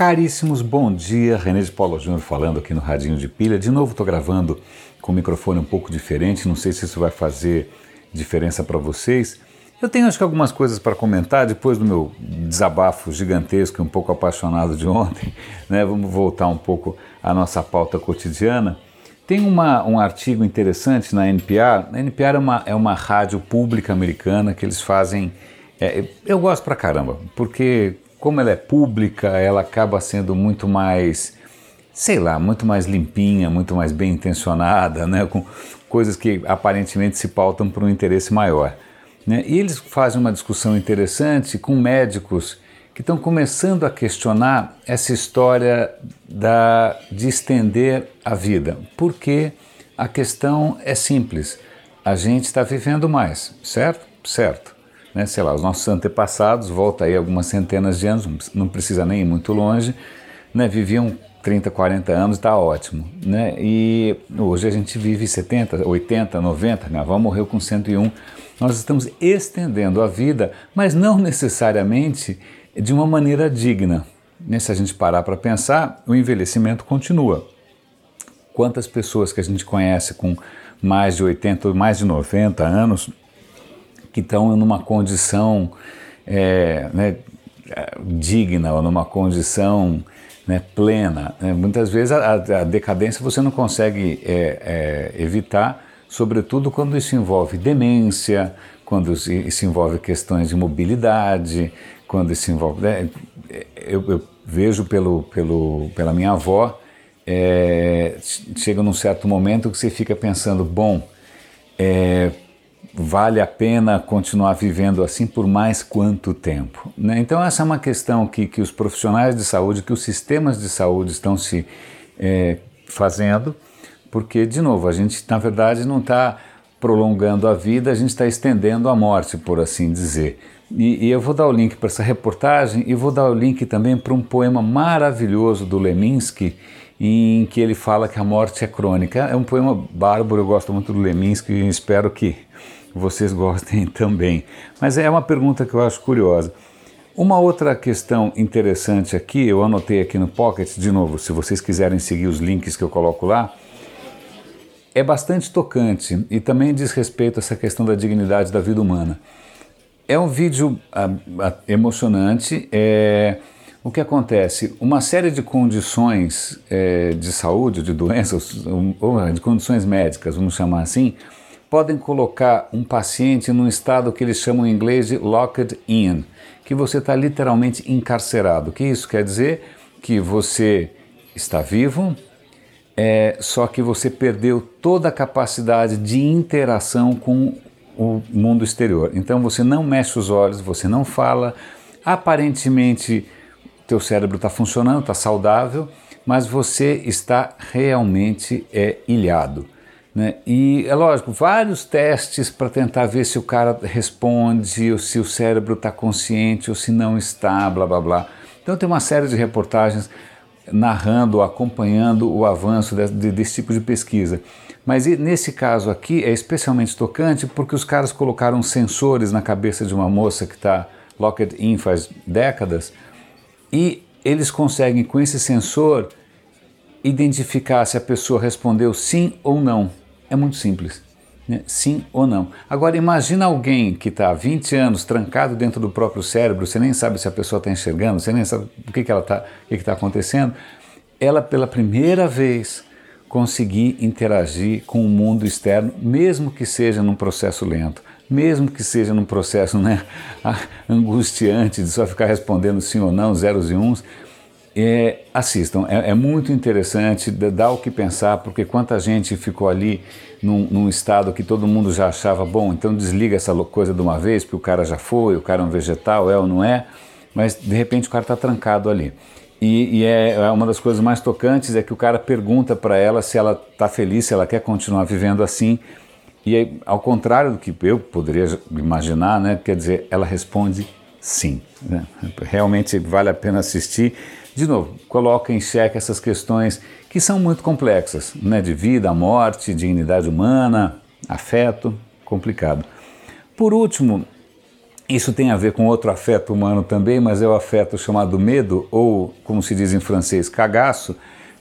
Caríssimos, bom dia. René de Paulo Júnior falando aqui no Radinho de Pilha. De novo estou gravando com o microfone um pouco diferente, não sei se isso vai fazer diferença para vocês. Eu tenho acho que algumas coisas para comentar depois do meu desabafo gigantesco e um pouco apaixonado de ontem. Né? Vamos voltar um pouco à nossa pauta cotidiana. Tem uma, um artigo interessante na NPR. A NPR é uma, é uma rádio pública americana que eles fazem. É, eu gosto pra caramba, porque como ela é pública, ela acaba sendo muito mais, sei lá, muito mais limpinha, muito mais bem intencionada, né? com coisas que aparentemente se pautam por um interesse maior. Né? E eles fazem uma discussão interessante com médicos que estão começando a questionar essa história da, de estender a vida, porque a questão é simples. A gente está vivendo mais, certo? Certo né, sei lá, os nossos antepassados, volta aí algumas centenas de anos, não precisa nem ir muito longe, né, viviam 30, 40 anos, está ótimo. Né? E hoje a gente vive 70, 80, 90, minha avó morreu com 101. Nós estamos estendendo a vida, mas não necessariamente de uma maneira digna. Né? Se a gente parar para pensar, o envelhecimento continua. Quantas pessoas que a gente conhece com mais de 80, mais de 90 anos que estão numa condição é, né, digna ou numa condição né, plena. Né? Muitas vezes a, a, decadência você não consegue é, é, evitar, sobretudo quando isso envolve demência, quando isso envolve questões de mobilidade, quando isso envolve. Né, eu, eu, vejo pelo, pelo, pela minha avó, é, chega num certo momento que você fica pensando, bom, é, vale a pena continuar vivendo assim por mais quanto tempo? Né? Então, essa é uma questão que, que os profissionais de saúde, que os sistemas de saúde estão se é, fazendo, porque, de novo, a gente, na verdade, não está prolongando a vida, a gente está estendendo a morte, por assim dizer. E, e eu vou dar o link para essa reportagem e vou dar o link também para um poema maravilhoso do Leminski, em que ele fala que a morte é crônica. É um poema bárbaro, eu gosto muito do Leminski e espero que vocês gostem também. Mas é uma pergunta que eu acho curiosa. Uma outra questão interessante aqui, eu anotei aqui no Pocket, de novo, se vocês quiserem seguir os links que eu coloco lá, é bastante tocante e também diz respeito a essa questão da dignidade da vida humana. É um vídeo a, a, emocionante. É, o que acontece? Uma série de condições é, de saúde, de doenças, ou de condições médicas, vamos chamar assim, podem colocar um paciente num estado que eles chamam em inglês de locked in, que você está literalmente encarcerado. O que isso quer dizer? Que você está vivo, é, só que você perdeu toda a capacidade de interação com o mundo exterior. Então você não mexe os olhos, você não fala, aparentemente teu cérebro está funcionando, está saudável, mas você está realmente é, ilhado. Né? E é lógico, vários testes para tentar ver se o cara responde, ou se o cérebro está consciente, ou se não está, blá blá blá. Então tem uma série de reportagens narrando, acompanhando o avanço de, de, desse tipo de pesquisa. Mas nesse caso aqui é especialmente tocante porque os caras colocaram sensores na cabeça de uma moça que está locked in faz décadas e eles conseguem com esse sensor identificar se a pessoa respondeu sim ou não. É muito simples. Né? Sim ou não. Agora, imagina alguém que está há 20 anos trancado dentro do próprio cérebro, você nem sabe se a pessoa está enxergando, você nem sabe o que, que ela está, o que está acontecendo. Ela, pela primeira vez, conseguir interagir com o mundo externo, mesmo que seja num processo lento, mesmo que seja num processo né, angustiante de só ficar respondendo sim ou não, zeros e uns é, assistam, é, é, muito interessante, dá o que pensar, porque quanta gente ficou ali num, num, estado que todo mundo já achava bom, então desliga essa coisa de uma vez, porque o cara já foi, o cara é um vegetal, é ou não é, mas de repente o cara está trancado ali. E, e é, é, uma das coisas mais tocantes é que o cara pergunta para ela se ela está feliz, se ela quer continuar vivendo assim, e ao contrário do que eu poderia imaginar, né, quer dizer, ela responde sim. Né? Realmente vale a pena assistir de novo, coloca em xeque essas questões que são muito complexas, né, de vida, morte, dignidade humana, afeto, complicado. Por último, Isso tem a ver com outro afeto humano também, mas é o afeto chamado medo, ou como se diz em francês, cagaço,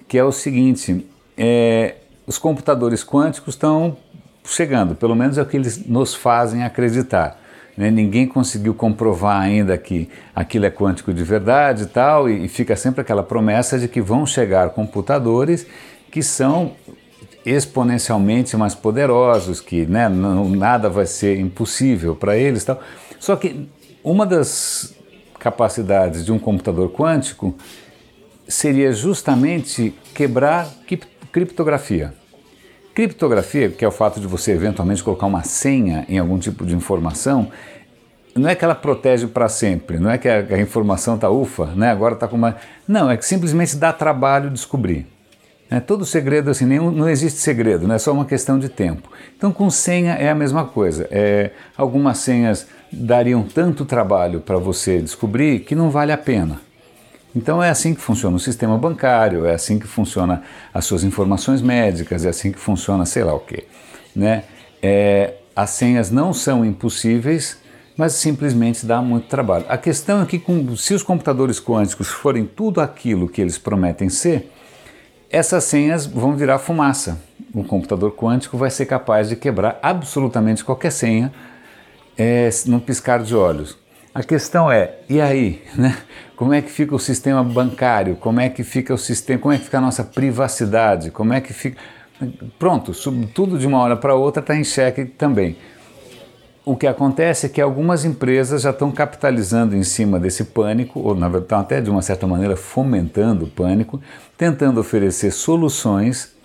que é o seguinte: é, os computadores quânticos estão chegando, pelo menos é o que eles nos fazem acreditar. Né? Ninguém conseguiu comprovar ainda que aquilo é quântico de verdade e tal, e, e fica sempre aquela promessa de que vão chegar computadores que são exponencialmente mais poderosos, que né, não, nada vai ser impossível para eles. Tal. Só que uma das capacidades de um computador quântico seria justamente quebrar criptografia. Criptografia, que é o fato de você eventualmente colocar uma senha em algum tipo de informação, não é que ela protege para sempre, não é que a, a informação está ufa, né? agora está com uma. Não, é que simplesmente dá trabalho descobrir. Né? Todo segredo, assim, nenhum, não existe segredo, né? é só uma questão de tempo. Então, com senha é a mesma coisa. É, algumas senhas dariam tanto trabalho para você descobrir que não vale a pena. Então é assim que funciona o sistema bancário, é assim que funciona as suas informações médicas, é assim que funciona sei lá o quê. Né? É, as senhas não são impossíveis, mas simplesmente dá muito trabalho. A questão é que com, se os computadores quânticos forem tudo aquilo que eles prometem ser, essas senhas vão virar fumaça. O computador quântico vai ser capaz de quebrar absolutamente qualquer senha é, num piscar de olhos. A questão é, e aí, né? Como é que fica o sistema bancário? Como é que fica o sistema? Como é que fica a nossa privacidade? Como é que fica? Pronto, tudo de uma hora para outra está em xeque também. O que acontece é que algumas empresas já estão capitalizando em cima desse pânico, ou na verdade estão até de uma certa maneira fomentando o pânico, tentando oferecer soluções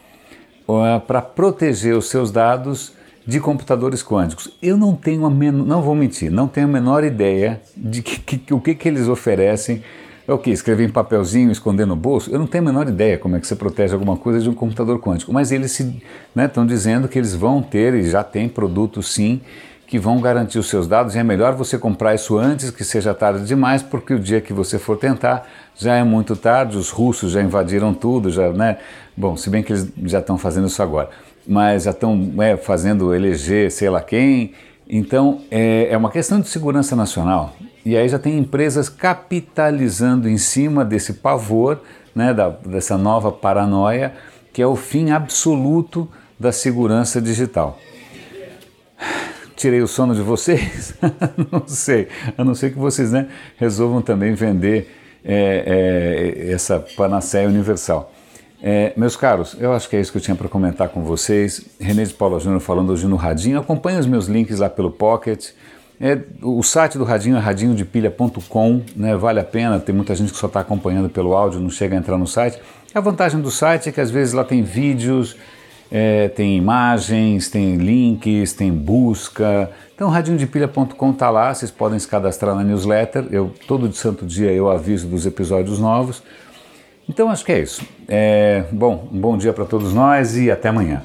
uh, para proteger os seus dados de computadores quânticos. Eu não tenho a menor, não vou mentir, não tenho a menor ideia de que, que, o que, que eles oferecem. É o que? Escrever em papelzinho, esconder no bolso? Eu não tenho a menor ideia como é que você protege alguma coisa de um computador quântico. Mas eles estão né, dizendo que eles vão ter, e já tem produtos sim, que vão garantir os seus dados. E é melhor você comprar isso antes que seja tarde demais, porque o dia que você for tentar já é muito tarde. Os russos já invadiram tudo, já, né? Bom, se bem que eles já estão fazendo isso agora mas já estão é, fazendo eleger sei lá quem. Então é, é uma questão de segurança nacional. E aí já tem empresas capitalizando em cima desse pavor, né, da, dessa nova paranoia, que é o fim absoluto da segurança digital. Tirei o sono de vocês? não sei, a não ser que vocês né, resolvam também vender é, é, essa panaceia universal. É, meus caros, eu acho que é isso que eu tinha para comentar com vocês. René de Paula Júnior falando hoje no Radinho. Acompanhe os meus links lá pelo Pocket. É, o site do Radinho é radinhodepilha.com, né, vale a pena, tem muita gente que só está acompanhando pelo áudio, não chega a entrar no site. A vantagem do site é que às vezes lá tem vídeos, é, tem imagens, tem links, tem busca. Então radinhodepilha.com está lá, vocês podem se cadastrar na newsletter. Eu todo santo dia eu aviso dos episódios novos. Então acho que é isso. É, bom, um bom dia para todos nós e até amanhã.